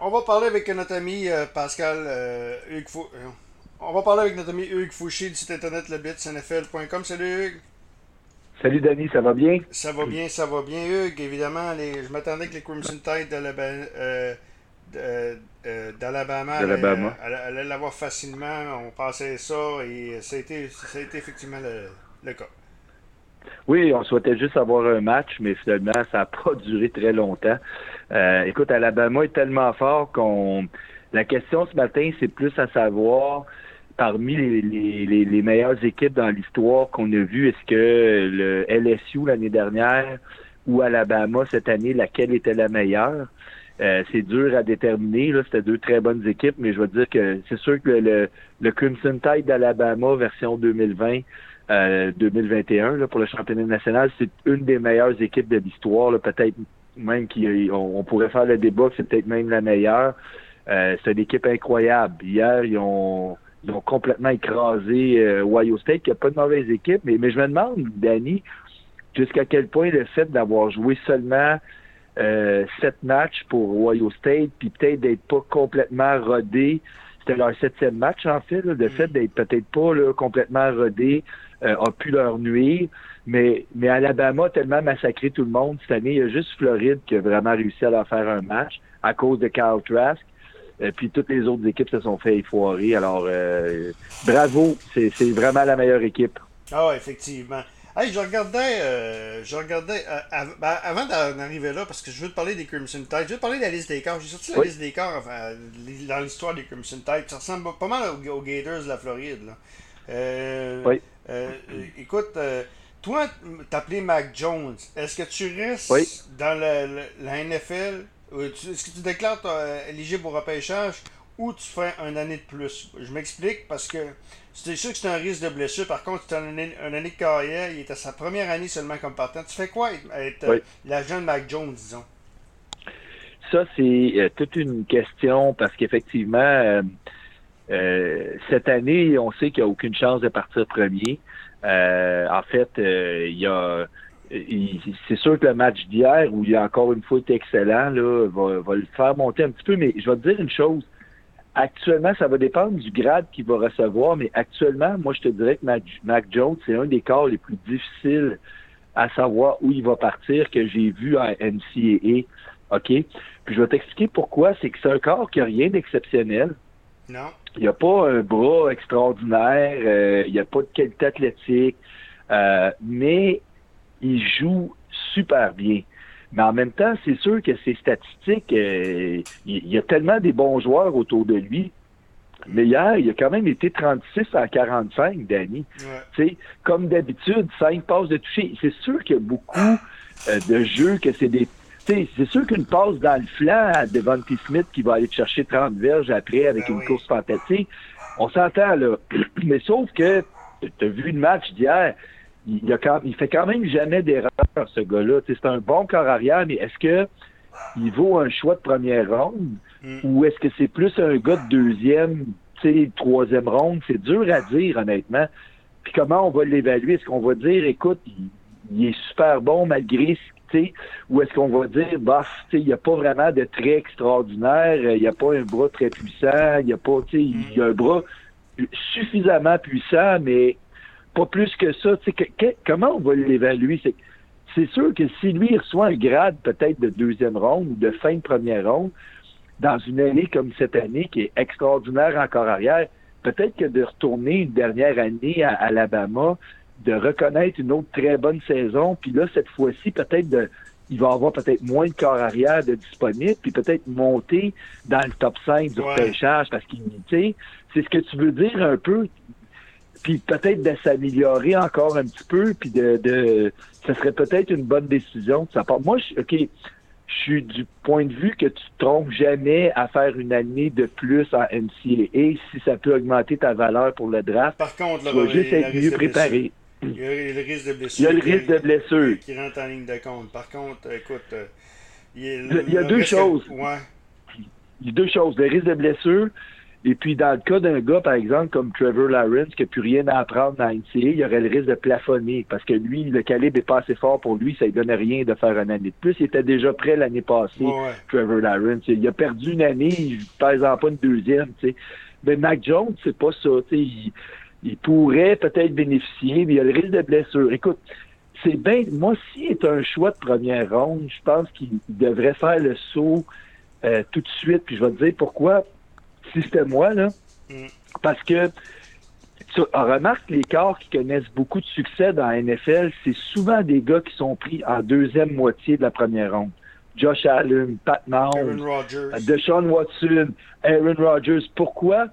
On va parler avec notre ami euh, Pascal euh, Hugues Fou... euh, On va parler avec notre ami Hugues Fouché du site internet lebitsnfl.com. Salut Hugues. Salut Danny, ça va bien? Ça va bien, ça va bien Hugues. Évidemment, les... je m'attendais que les Crimson Tide d'Alabama euh, euh, allaient- l'avoir facilement. On pensait ça et ça a été, ça a été effectivement le, le cas. Oui, on souhaitait juste avoir un match, mais finalement, ça n'a pas duré très longtemps. Euh, écoute, Alabama est tellement fort qu'on. La question ce matin, c'est plus à savoir parmi les, meilleures équipes dans l'histoire qu'on a vues, est-ce que le LSU l'année dernière ou Alabama cette année, laquelle était la meilleure? Euh, c'est dur à déterminer. Là, c'était deux très bonnes équipes, mais je veux dire que c'est sûr que le, le Crimson Tide d'Alabama version 2020, euh, 2021 là, pour le championnat national, c'est une des meilleures équipes de l'histoire. Peut-être même qu'on on pourrait faire le débat que c'est peut-être même la meilleure. Euh, c'est une équipe incroyable. Hier, ils ont, ils ont complètement écrasé euh, Ohio State, qui n'a pas de mauvaise équipe. Mais, mais je me demande, Danny, jusqu'à quel point le fait d'avoir joué seulement euh, sept matchs pour Ohio State, puis peut-être d'être pas complètement rodé, c'était leur septième match en fait, là, le fait d'être peut-être pas là, complètement rodé euh, a pu leur nuire. Mais, mais Alabama a tellement massacré tout le monde cette année. Il y a juste Floride qui a vraiment réussi à leur faire un match à cause de Kyle Trask. Euh, puis toutes les autres équipes se sont fait effoirer. Alors, euh, bravo, c'est vraiment la meilleure équipe. Ah effectivement. Hey, je regardais, euh, je regardais av- ben, avant d'en arriver là, parce que je veux te parler des Crimson Tide, je veux te parler de la liste des corps. J'ai sorti la Oui. liste des corps enfin, dans l'histoire des Crimson Tide. Ça ressemble pas mal aux, aux Gators de la Floride. Là. Euh, Oui. euh, euh, écoute, toi, t'appelais Mac Jones. Est-ce que tu restes Oui. dans la, la- la NFL? Est-ce que tu déclares toi, éligible au repêchage ou tu fais une année de plus? Je m'explique parce que c'est sûr que c'est un risque de blessure. Par contre, c'est une année, une année de carrière. Il est à sa première année seulement comme partant. Tu fais quoi être, Oui. l'agent de Mac Jones, disons? Ça, c'est euh, toute une question parce qu'effectivement, euh, cette année, on sait qu'il n'y a aucune chance de partir premier. Euh, en fait, euh, il y a c'est sûr que le match d'hier, où il a encore une fois été excellent, là, va, va le faire monter un petit peu, mais je vais te dire une chose. Actuellement, ça va dépendre du grade qu'il va recevoir, mais actuellement, moi, je te dirais que Mac, Jones, c'est un des corps les plus difficiles à savoir où il va partir que j'ai vu en NCAA. OK? Puis je vais t'expliquer pourquoi. C'est que c'est un corps qui n'a rien d'exceptionnel. Non? Il n'y a pas un bras extraordinaire, euh, il n'y a pas de qualité athlétique, euh, mais il joue super bien. Mais en même temps, c'est sûr que ses statistiques, euh, il y a tellement des bons joueurs autour de lui. Mais hier, il a quand même été 36 à 45, Danny. Ouais. Tu sais, comme d'habitude, cinq passes de toucher. C'est sûr qu'il y a beaucoup de jeux que c'est des. C'est sûr qu'une passe dans le flanc à Devontae Smith qui va aller te chercher 30 verges après avec Ben une oui. course fantastique, on s'entend là. Mais sauf que tu as vu le match d'hier, il, il a quand- il fait quand même jamais d'erreur, ce gars-là. C'est un bon corps arrière, mais est-ce que il vaut un choix de première ronde Mm. ou est-ce que c'est plus un gars de deuxième, troisième ronde? C'est dur à dire, honnêtement. Puis comment on va l'évaluer? Est-ce qu'on va dire, écoute, il, il est super bon malgré ce sais, ou est-ce qu'on va dire, bah, il n'y a pas vraiment de trait extraordinaire, il n'y a pas un bras très puissant, il n'y a pas, il y a un bras suffisamment puissant, mais pas plus que ça. Comment on va l'évaluer? C'est, sûr que si lui reçoit un grade peut-être de deuxième ronde ou de fin de première ronde, dans une année comme cette année qui est extraordinaire encore arrière, peut-être que de retourner une dernière année à Alabama, de reconnaître une autre très bonne saison, puis là, cette fois-ci, peut-être de il va avoir peut-être moins de corps arrière de disponible, puis peut-être monter dans le top 5 du Ouais. repêchage, parce qu'il, tu sais, c'est ce que tu veux dire un peu, puis peut-être de s'améliorer encore un petit peu, puis de, de ce serait peut-être une bonne décision de sa part. Moi, je, OK, je suis du point de vue que tu te trompes jamais à faire une année de plus en NCAA si ça peut augmenter ta valeur pour le draft. Par contre, Tu là, vas juste être mieux préparé. Il y a le risque de blessure. Il y a le risque de blessure. Qui rentre en ligne de compte. Par contre, écoute, euh, il y a, Il y a deux choses. Ouais. Il y a deux choses. Le risque de blessure Et puis, dans le cas d'un gars, par exemple, comme Trevor Lawrence, qui n'a plus rien à apprendre dans NCA, il y aurait le risque de plafonner parce que lui, le calibre n'est pas assez fort pour lui, ça ne donnait rien de faire une année de plus. Il était déjà prêt l'année passée, Trevor Lawrence. Il a perdu une année, il ne pas une deuxième, tu sais. Mais Mac Jones, c'est pas ça, tu sais. Il, pourrait peut-être bénéficier, mais il y a le risque de blessure. Écoute, c'est bien. Moi, s'il est un choix de première ronde, je pense qu'il devrait faire le saut euh, tout de suite. Puis je vais te dire pourquoi si c'était moi, là. Mm. Parce que tu remarque les corps qui connaissent beaucoup de succès dans la NFL, c'est souvent des gars qui sont pris en deuxième moitié de la première ronde. Josh Allen, Pat Mahomes, Deshaun Watson, Aaron Rodgers. Pourquoi?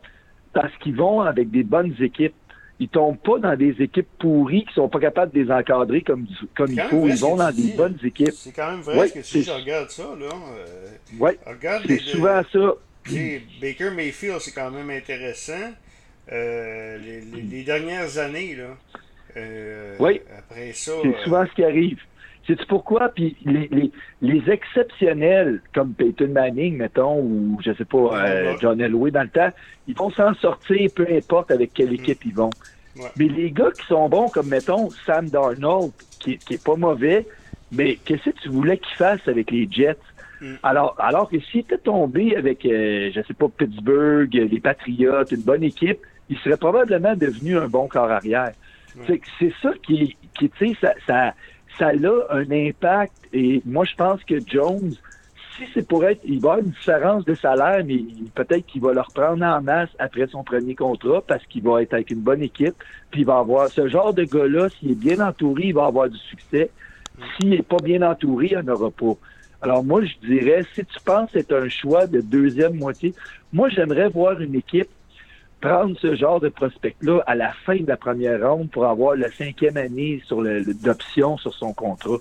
Parce qu'ils vont avec des bonnes équipes. Ils tombent pas dans des équipes pourries qui sont pas capables de les encadrer comme, comme il faut. Ils vont dans des bonnes équipes. C'est quand même vrai que si je regarde ça, là. Euh, oui. C'est souvent ça. Baker Mayfield, c'est quand même intéressant. Euh, les, dernières années, là. Euh, oui. Après ça. C'est souvent ce qui arrive. C'est pourquoi? Puis les, les, exceptionnels, comme Peyton Manning, mettons, ou je sais pas, John Elway dans le temps, ils vont s'en sortir peu importe avec quelle mm. équipe ils vont. Mais les gars qui sont bons, comme mettons Sam Darnold, qui, qui est pas mauvais, mais qu'est-ce que tu voulais qu'il fasse avec les Jets? Mm. Alors, alors que s'il était tombé avec, euh, je sais pas, Pittsburgh, les Patriots, une bonne équipe, il serait probablement devenu un bon corps arrière. C'est ça qui, qui tu sais, ça, ça, ça a un impact. Et moi, je pense que Jones, si c'est pour être, il va avoir une différence de salaire, mais peut-être qu'il va le reprendre en masse après son premier contrat parce qu'il va être avec une bonne équipe. Puis il va avoir ce genre de gars-là, s'il est bien entouré, il va avoir du succès. S'il n'est pas bien entouré, il n'en aura pas. Alors moi, je dirais, si tu penses c'est un choix de deuxième moitié, moi, j'aimerais voir une équipe prendre ce genre de prospect-là à la fin de la première ronde pour avoir la cinquième année sur d'option sur son contrat.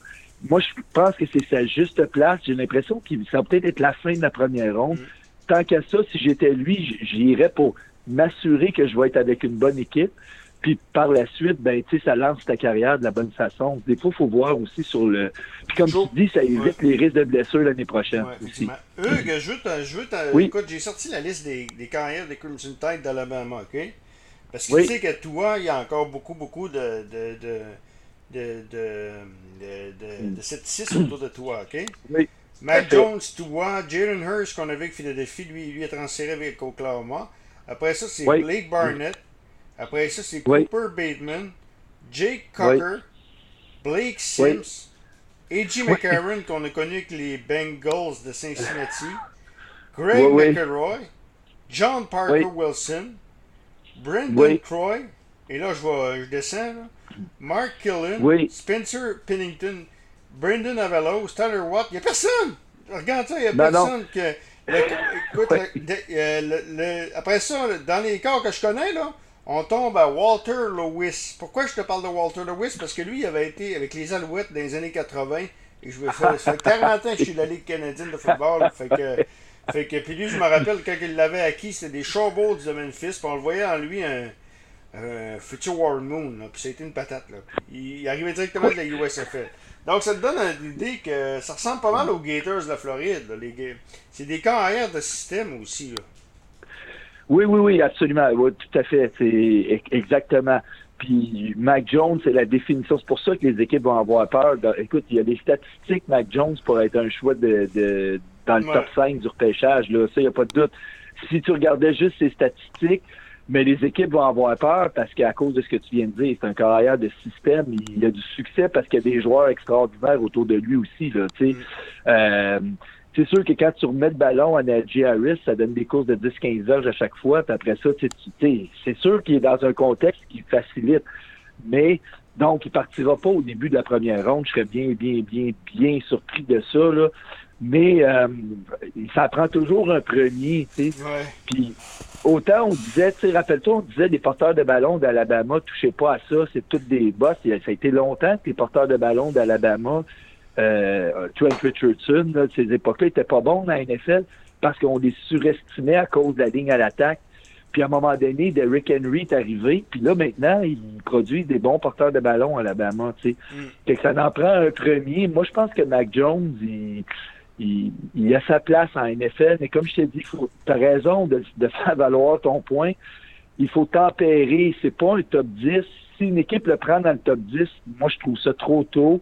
Moi, je pense que c'est sa juste place. J'ai l'impression qu'il ça va peut-être être la fin de la première ronde. Mm. Tant qu'à ça, si j'étais lui, j'irais pour m'assurer que je vais être avec une bonne équipe. Puis par la suite, ben, tu sais, ça lance ta carrière de la bonne façon. Des fois, il faut voir aussi sur le. Puis comme tu dis, ça évite les risques de blessures l'année prochaine. aussi. Hugues, je veux, je veux Écoute, j'ai sorti la liste des, des carrières des Crimson Tide d'Alabama, OK? Parce que tu sais que toi, il y a encore beaucoup, beaucoup de, de, de, de, de, de, scepticisme autour de toi, OK? Oui. Mac Jones, toi, Jalen Hurst, qu'on avait avec Philadelphie, lui, lui est transféré avec Oklahoma. Après ça, c'est Blake Barnett. Après ça, c'est Cooper Bateman, Jake Cocker, Blake Sims, A.J. McCarron, qu'on a connu avec les Bengals de Cincinnati, Greg McElroy, John Parker Wilson, Brendan Croy, et là, je, je descends, là, Mark Killen, Spencer Pennington, Brendan Avello, Tyler Watt. Il n'y a personne! Regarde ça, il n'y a ben personne que. écoute, le, après ça, dans les cas que je connais, là, on tombe à Walter Lewis. Pourquoi je te parle de Walter Lewis? Parce que lui, il avait été avec les Alouettes dans les années 80. Et je veux faire, ça fait 40 ans que je suis de la Ligue canadienne de football. Fait que, fait que, puis lui, je me rappelle quand il l'avait acquis, c'était des Showboats de Memphis. Puis on le voyait en lui un, Future War Moon. puis c'était une patate. Là. il, arrivait directement de la USFL. Donc ça te donne l'idée que ça ressemble pas mal aux Gators de la Floride. C'est des carrières de système aussi. Oui, oui, oui, absolument. Oui, tout à fait. C'est exactement. Puis Mac Jones, c'est la définition. C'est pour ça que les équipes vont avoir peur. écoute, il y a des statistiques, Mac Jones, pour être un choix de, de dans le top 5 du repêchage. Là. Ça, il n'y a pas de doute. Si tu regardais juste ces statistiques, mais les équipes vont avoir peur parce qu'à cause de ce que tu viens de dire, c'est un carrière de système. Il a du succès parce qu'il y a des joueurs extraordinaires autour de lui aussi. Là, sais. Mm. euh, c'est sûr que quand tu remets le ballon à Najee Harris, ça donne des courses de 10-15 heures à chaque fois. Puis après ça, c'est sûr qu'il est dans un contexte qui facilite. Mais donc, il partira pas au début de la première ronde. Je serais bien, bien, bien, bien surpris de ça. Là. Mais euh, ça prend toujours un premier, tu sais. Puis autant on disait, tu sais, rappelle-toi, on disait des porteurs de ballon d'Alabama, touchez pas à ça, c'est toutes des boss. Ça a été longtemps que les porteurs de ballon d'Alabama euh, Trent Richardson, là, de ces époques-là, n'était pas bon dans la NFL parce qu'on les surestimait à cause de la ligne à l'attaque. Puis à un moment donné, Derrick Henry est arrivé, puis là maintenant, il produit des bons porteurs de ballon à Alabama. Tu sais. Mm. que ça en prend un premier. Moi, je pense que Mac Jones, il, il, il, a sa place en NFL, mais comme je t'ai dit, tu as raison de, de, faire valoir ton point. Il faut tempérer. C'est pas un top 10. Si une équipe le prend dans le top 10, moi, je trouve ça trop tôt.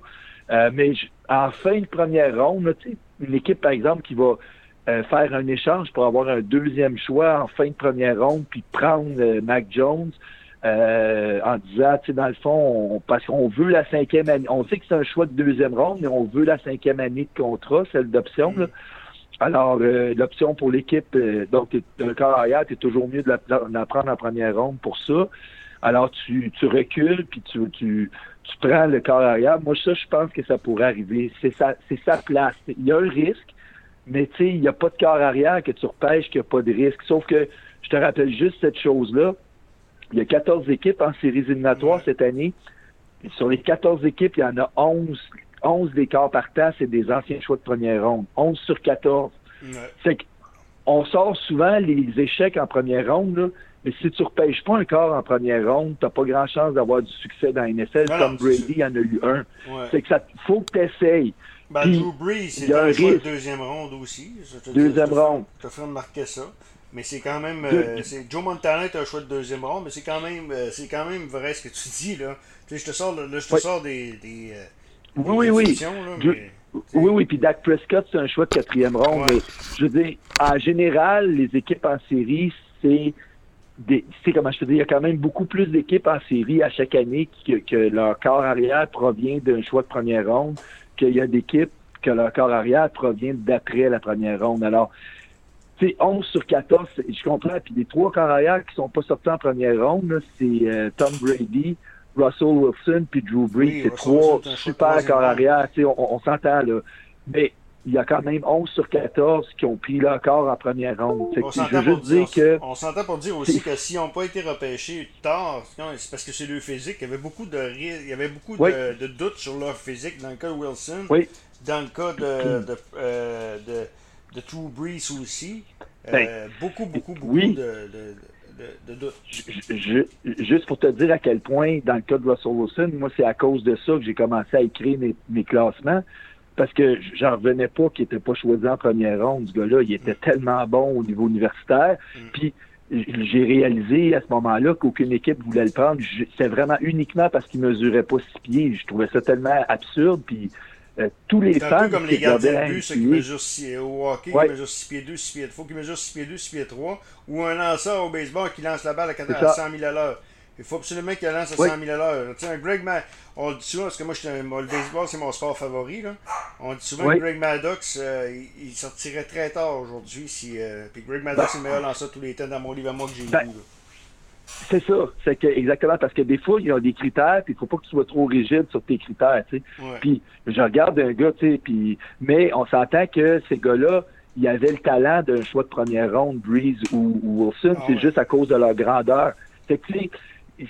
Euh, mais je, en fin de première ronde, une équipe, par exemple, qui va euh, faire un échange pour avoir un deuxième choix en fin de première ronde, puis prendre euh, Mac Jones, euh, en disant, tu sais, dans le fond, parce qu'on veut la cinquième année. On sait que c'est un choix de deuxième ronde, mais on veut la cinquième année de contrat, celle d'option. Alors, euh, l'option pour l'équipe, euh, donc un corps arrière, toujours mieux de la, prendre en première ronde pour ça. Alors, tu, tu recules, puis tu, tu, tu prends le corps arrière. Moi, ça, je pense que ça pourrait arriver. C'est sa, c'est sa place. Il y a un risque, mais tu sais, il n'y a pas de corps arrière que tu repêches, qu'il n'y a pas de risque. Sauf que, je te rappelle juste cette chose-là il y a 14 équipes en séries éliminatoires cette année. sur les 14 équipes, il y en a 11, 11 des quarts partant, c'est des anciens choix de première ronde. 11 sur 14. C'est qu'on sort souvent les échecs en première ronde, mais si tu ne repêches pas un corps en première ronde, tu n'as pas grand chance d'avoir du succès dans la NFL. Comme Brady, en a eu un. C'est que ça faut que tu essayes. Ben, Drew Brees, c'est un, choix de deuxième ronde aussi. deuxième ronde. Tu as fait remarquer ça. Mais c'est quand même. Euh, Joe Montana est un choix de deuxième ronde, mais c'est quand même euh, c'est quand même vrai ce que tu dis là. Tu sais, je te sors, là, je te sors des, des, euh, oui, oui, oui. oui, oui, puis Dak Prescott, c'est un choix de quatrième ronde. Mais je veux dire, en général, les équipes en série, c'est des, c'est comment je te dis, il y a quand même beaucoup plus d'équipes en série à chaque année que, que leur corps arrière provient d'un choix de première ronde, qu'il y a d'équipes que leur corps arrière provient d'après la première ronde. Alors, c'est 11 sur 14, je comprends. Puis les trois carrières qui sont pas sortis en première ronde, c'est euh, Tom Brady, Russell Wilson, puis Drew Brees. c'est trois super carrières. On, on s'entend là. Mais il y a quand même 11 sur 14 qui ont pris leur corps en première ronde. On s'entend pour, dire que... on s'entend pour dire aussi que s'ils n'ont pas été repêchés tard, c'est parce que c'est leur physique. Il y avait beaucoup de il y avait beaucoup de, doutes sur leur physique dans le cas de Wilson. Oui. Dans le cas de, de, euh, de de True Brees aussi. Euh, ben, beaucoup, beaucoup, beaucoup de, de, de, doutes. juste pour te dire à quel point, dans le cas de Russell Wilson, moi, c'est à cause de ça que j'ai commencé à écrire mes, classements. Parce que j'en revenais pas qu'il n'était pas choisi en première ronde, ce gars-là. Il était tellement bon au niveau universitaire. Mm. Puis j'ai réalisé à ce moment-là qu'aucune équipe voulait le prendre. C'est vraiment uniquement parce qu'il mesurait pas six pieds. Je trouvais ça tellement absurde. Puis euh, tous les fans. un peu comme les gardiens de but, ceux qui mesurent 6, au hockey, qui mesurent 6 pieds 2, 6 pieds 3. Il faut qu'ils mesurent 6 pieds 2, 6 pieds 3. Ou un lanceur au baseball qui lance la balle à 100 000 à l'heure. Il faut absolument qu'il lance à 100 000 à l'heure. Tu sais, un Greg on le dit souvent, parce que moi, le baseball, c'est mon sport favori. Là. On dit souvent que Greg Maddox, euh, il, sortirait très tard aujourd'hui. Si, euh, puis Greg Maddox, c'est le meilleur lanceur tous les temps dans mon livre à moi que j'ai ben, lu. C'est ça, c'est que exactement parce que des fois il y a des critères, puis il faut pas que tu sois trop rigide sur tes critères, tu sais. Puis je regarde un gars, tu sais, puis mais on s'entend que ces gars-là, il y avait le talent d'un choix de première ronde, Breeze ou, Wilson, ah c'est juste à cause de leur grandeur. C'est que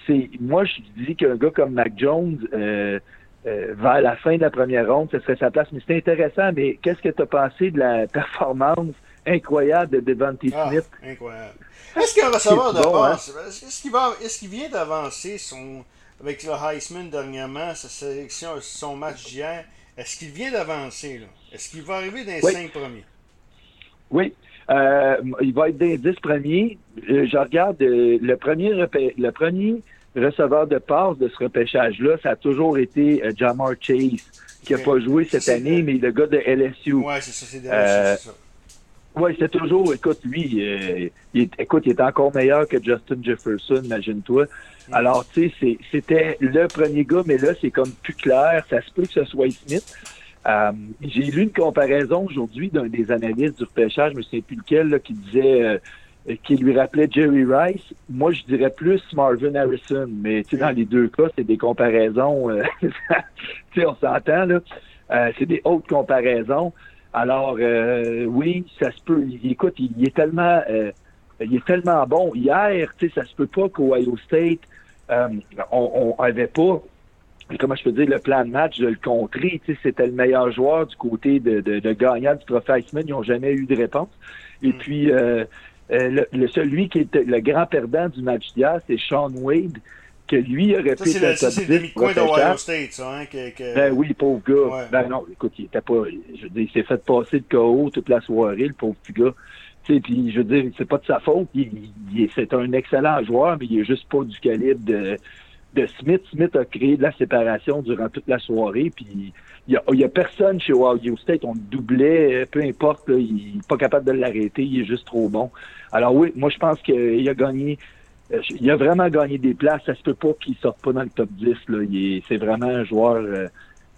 c'est moi je dis qu'un gars comme Mac Jones euh, euh, vers la fin de la première ronde, ce serait sa place. Mais c'est intéressant, mais qu'est-ce que tu as pensé de la performance incroyable de Devante ah, Smith? Incroyable. Est-ce qu'un receveur de bon, hein? est-ce qu'il va, est-ce qu'il vient d'avancer son, avec le Heisman dernièrement, sa sélection, son match d'hier, est-ce qu'il vient d'avancer, là? Est-ce qu'il va arriver dans les cinq premiers? Oui. Euh, il va être dans les dix premiers. Euh, je regarde euh, le premier le premier receveur de passe de ce repêchage-là, ça a toujours été Jamar Chase, qui n'a pas joué cette année, mais le gars de LSU. Oui, c'est ça, c'est de LSU, c'est ça. Oui, c'est toujours, écoute, lui, euh, il, écoute, il est encore meilleur que Justin Jefferson, imagine-toi. Mm. Alors, tu sais, c'était le premier gars, mais là, c'est comme plus clair. Ça se peut que ce soit Smith. Euh, J'ai lu une comparaison aujourd'hui d'un des analystes du repêchage, je me souviens plus lequel, là, qui disait, euh, qui lui rappelait Jerry Rice. Moi, je dirais plus Marvin Harrison, mais tu sais, dans les deux cas, c'est des comparaisons. Euh, tu sais, on s'entend là. c'est des hautes comparaisons. Alors, euh, oui, ça se peut. Écoute, il, est tellement, euh, il est tellement bon. Hier, tu sais, ça se peut pas qu'Ohio State, euh, on, on avait pas, comment je peux dire, le plan de match de le contrer. Tu sais, c'était le meilleur joueur du côté de, de, de gagnant du trophée Iceman. Ils n'ont jamais eu de réponse. Et mm. puis, le, celui qui est le grand perdant du match d'hier, c'est Sean Wade. que lui aurait pu être C'est le demi-coin d'Ohio State, ça. Hein, que, Ben oui, pauvre gars. Ben non, écoute, il était pas. Je veux dire, il s'est fait passer de KO toute la soirée, le pauvre petit gars. Tu sais, puis je veux dire, c'est pas de sa faute. c'est un excellent joueur, mais il est juste pas du calibre de, de Smith. Smith a créé de la séparation durant toute la soirée, puis il y a, personne chez Ohio State. On le doublait, peu importe, il n'est pas capable de l'arrêter, il est juste trop bon. Alors oui, moi je pense qu'il a gagné euh, il a vraiment gagné des places. Ça se peut pas qu'il sorte pas dans le top 10. C'est vraiment un joueur euh,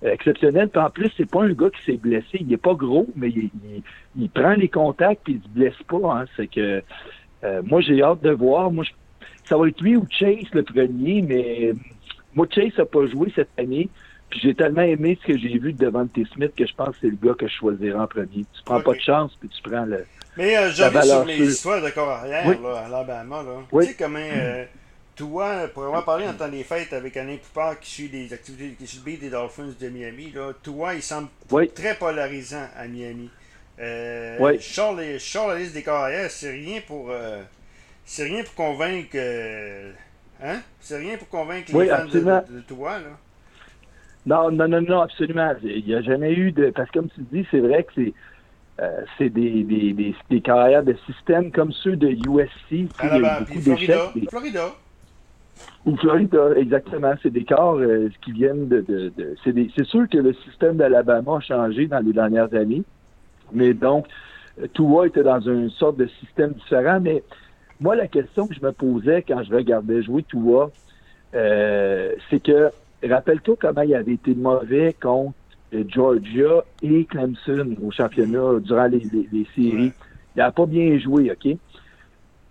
exceptionnel. Puis en plus, c'est pas un gars qui s'est blessé. Il est pas gros, mais il, prend les contacts puis il se blesse pas. Hein. C'est que euh, moi j'ai hâte de voir. Moi, ça va être lui ou Chase le premier, mais moi Chase a pas joué cette année. Puis j'ai tellement aimé ce que j'ai vu de Devante Smith que je pense que c'est le gars que je choisirais en premier. Tu prends pas de chance, puis tu prends le. Mais euh, j'avais sur les histoires de corps arrière là, à l'Alabama. Là. Tu sais comment euh, toi, pour avoir parlé en temps des fêtes avec Alain Poupard qui suit les activités qui suit des Dolphins de Miami, là, toi, il semble très polarisant à Miami. Euh, Charles, Charles la liste des corps arrière, c'est rien pour. Euh, c'est rien pour convaincre. Euh, hein? C'est rien pour convaincre les fans de, de, toi, là. Non, non, non, non, absolument. Il n'y a jamais eu de. Parce que comme tu dis, c'est vrai que c'est. Euh, c'est des, des, des, des, carrières de système comme ceux de USC. Il y a beaucoup d'échecs. Florida. Ou Florida, exactement. C'est des corps euh, qui viennent de. de, de c'est sûr que le système d'Alabama a changé dans les dernières années. Mais donc, Tua était dans une sorte de système différent. Mais moi, la question que je me posais quand je regardais jouer Tua, euh, c'est que rappelle-toi comment il avait été mauvais contre Georgia et Clemson au championnat durant les, séries. Il n'a pas bien joué, OK?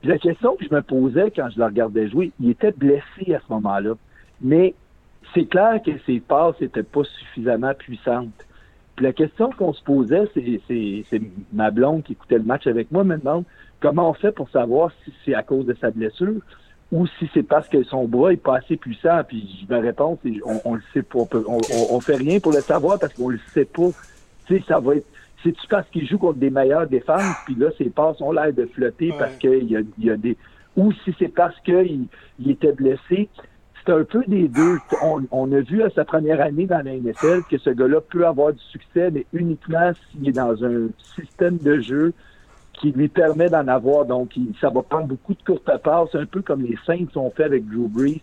Puis la question que je me posais quand je le regardais jouer, il était blessé à ce moment-là. Mais c'est clair que ses passes n'étaient pas suffisamment puissantes. Puis la question qu'on se posait, c'est ma blonde qui écoutait le match avec moi maintenant, comment on fait pour savoir si c'est à cause de sa blessure ou si c'est parce que son bras est pas assez puissant. Puis ma réponse, c'est on, on le sait pas. On, on, fait rien pour le savoir parce qu'on le sait pas. Tu sais, ça va être. C'est-tu parce qu'il joue contre des meilleures défenses, puis là, ses passes ont l'air de flotter parce qu'il y a, y a des. Ou si c'est parce qu'il il était blessé. C'est un peu des deux. On, on, a vu à sa première année dans la NFL que ce gars-là peut avoir du succès, mais uniquement s'il est dans un système de jeu qui lui permet d'en avoir. Donc, ça va prendre beaucoup de courtes passes, un peu comme les Saints ont fait avec Drew Brees.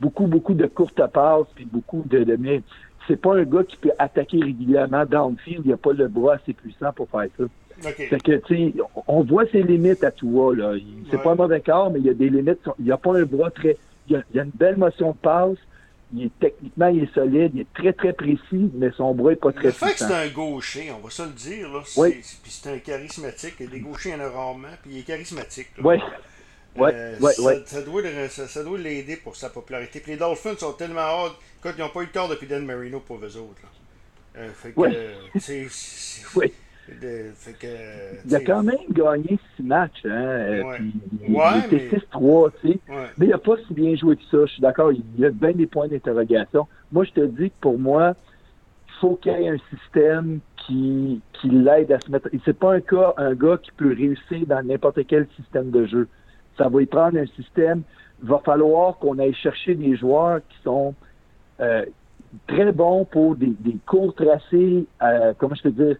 Beaucoup, beaucoup de courtes passes, puis beaucoup de... de mais c'est pas un gars qui peut attaquer régulièrement downfield. Il a pas le bras assez puissant pour faire ça. Fait que, tu sais, on voit ses limites à tout là. C'est pas un mauvais corps, mais il y a des limites. Il n'y a pas un bras très... Il y a, il a une belle motion de passe, il est techniquement, il est solide, il est très, très précis, mais son bras n'est pas très Le fait que c'est un gaucher, on va se le dire, là, oui. puis c'est un charismatique, des gauchers, il y en a rarement, puis il est charismatique. Oui. Ouais, euh, ouais, ça, ouais. Ça, doit, ça, doit l'aider pour sa popularité. Puis les Dolphins sont tellement hauts, quand ils n'ont pas eu tort depuis Dan Marino pour eux autres. Là. Euh, fait que, euh, c'est, oui. De, fait que, il a quand même gagné six matchs. Hein, ouais. Puis, il, ouais, il était 6-3, tu sais. Ouais. Mais il n'a pas si bien joué que ça. Je suis d'accord, il y a bien des points d'interrogation. Moi, je te dis que pour moi, il faut qu'il y ait un système qui, qui l'aide à se mettre. C'est pas un cas, un gars qui peut réussir dans n'importe quel système de jeu. Ça va y prendre un système. Il va falloir qu'on aille chercher des joueurs qui sont euh, très bons pour des, des courts tracés, euh, comment je peux dire,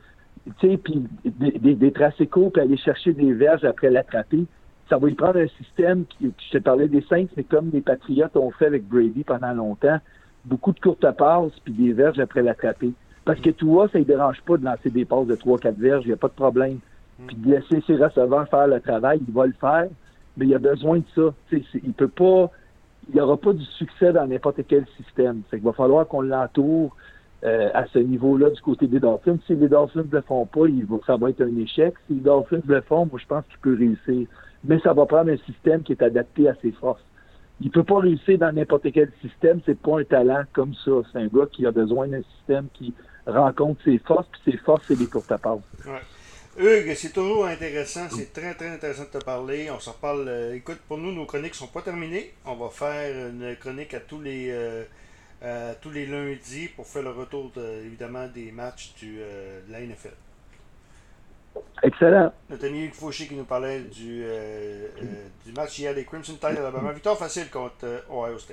tu sais, puis des, tracés courts, puis aller chercher des verges après l'attraper. Ça va y prendre un système qui, je te parlais des Saints, mais comme les Patriotes ont fait avec Brady pendant longtemps, beaucoup de courtes passes, puis des verges après l'attraper. Parce que tu vois, ça ne dérange pas de lancer des passes de 3-4 verges, il n'y a pas de problème. Puis de laisser ses receveurs faire le travail, il va le faire, mais il a besoin de ça. Tu sais, il peut pas, il n'y aura pas du succès dans n'importe quel système. C'est qu'il va falloir qu'on l'entoure euh, à ce niveau-là du côté des Dolphins. Si les Dolphins ne le font pas, ça va être un échec. Si les Dolphins le font, moi, je pense qu'il peut réussir. Mais ça va prendre un système qui est adapté à ses forces. Il peut pas réussir dans n'importe quel système. C'est pas un talent comme ça. C'est un gars qui a besoin d'un système qui rencontre ses forces, puis ses forces, c'est les courtes passes. Ouais. Hugues, c'est toujours intéressant, c'est très très intéressant de te parler. On s'en reparle. Euh, écoute, pour nous, nos chroniques sont pas terminées. On va faire une chronique à tous les euh, euh, tous les lundis pour faire le retour de, évidemment des matchs du, euh, de la NFL. Excellent. Notre ami Hugues Fauché qui nous parlait du, euh, du match hier des Crimson Tide à Alabama. Victoire facile contre Ohio State.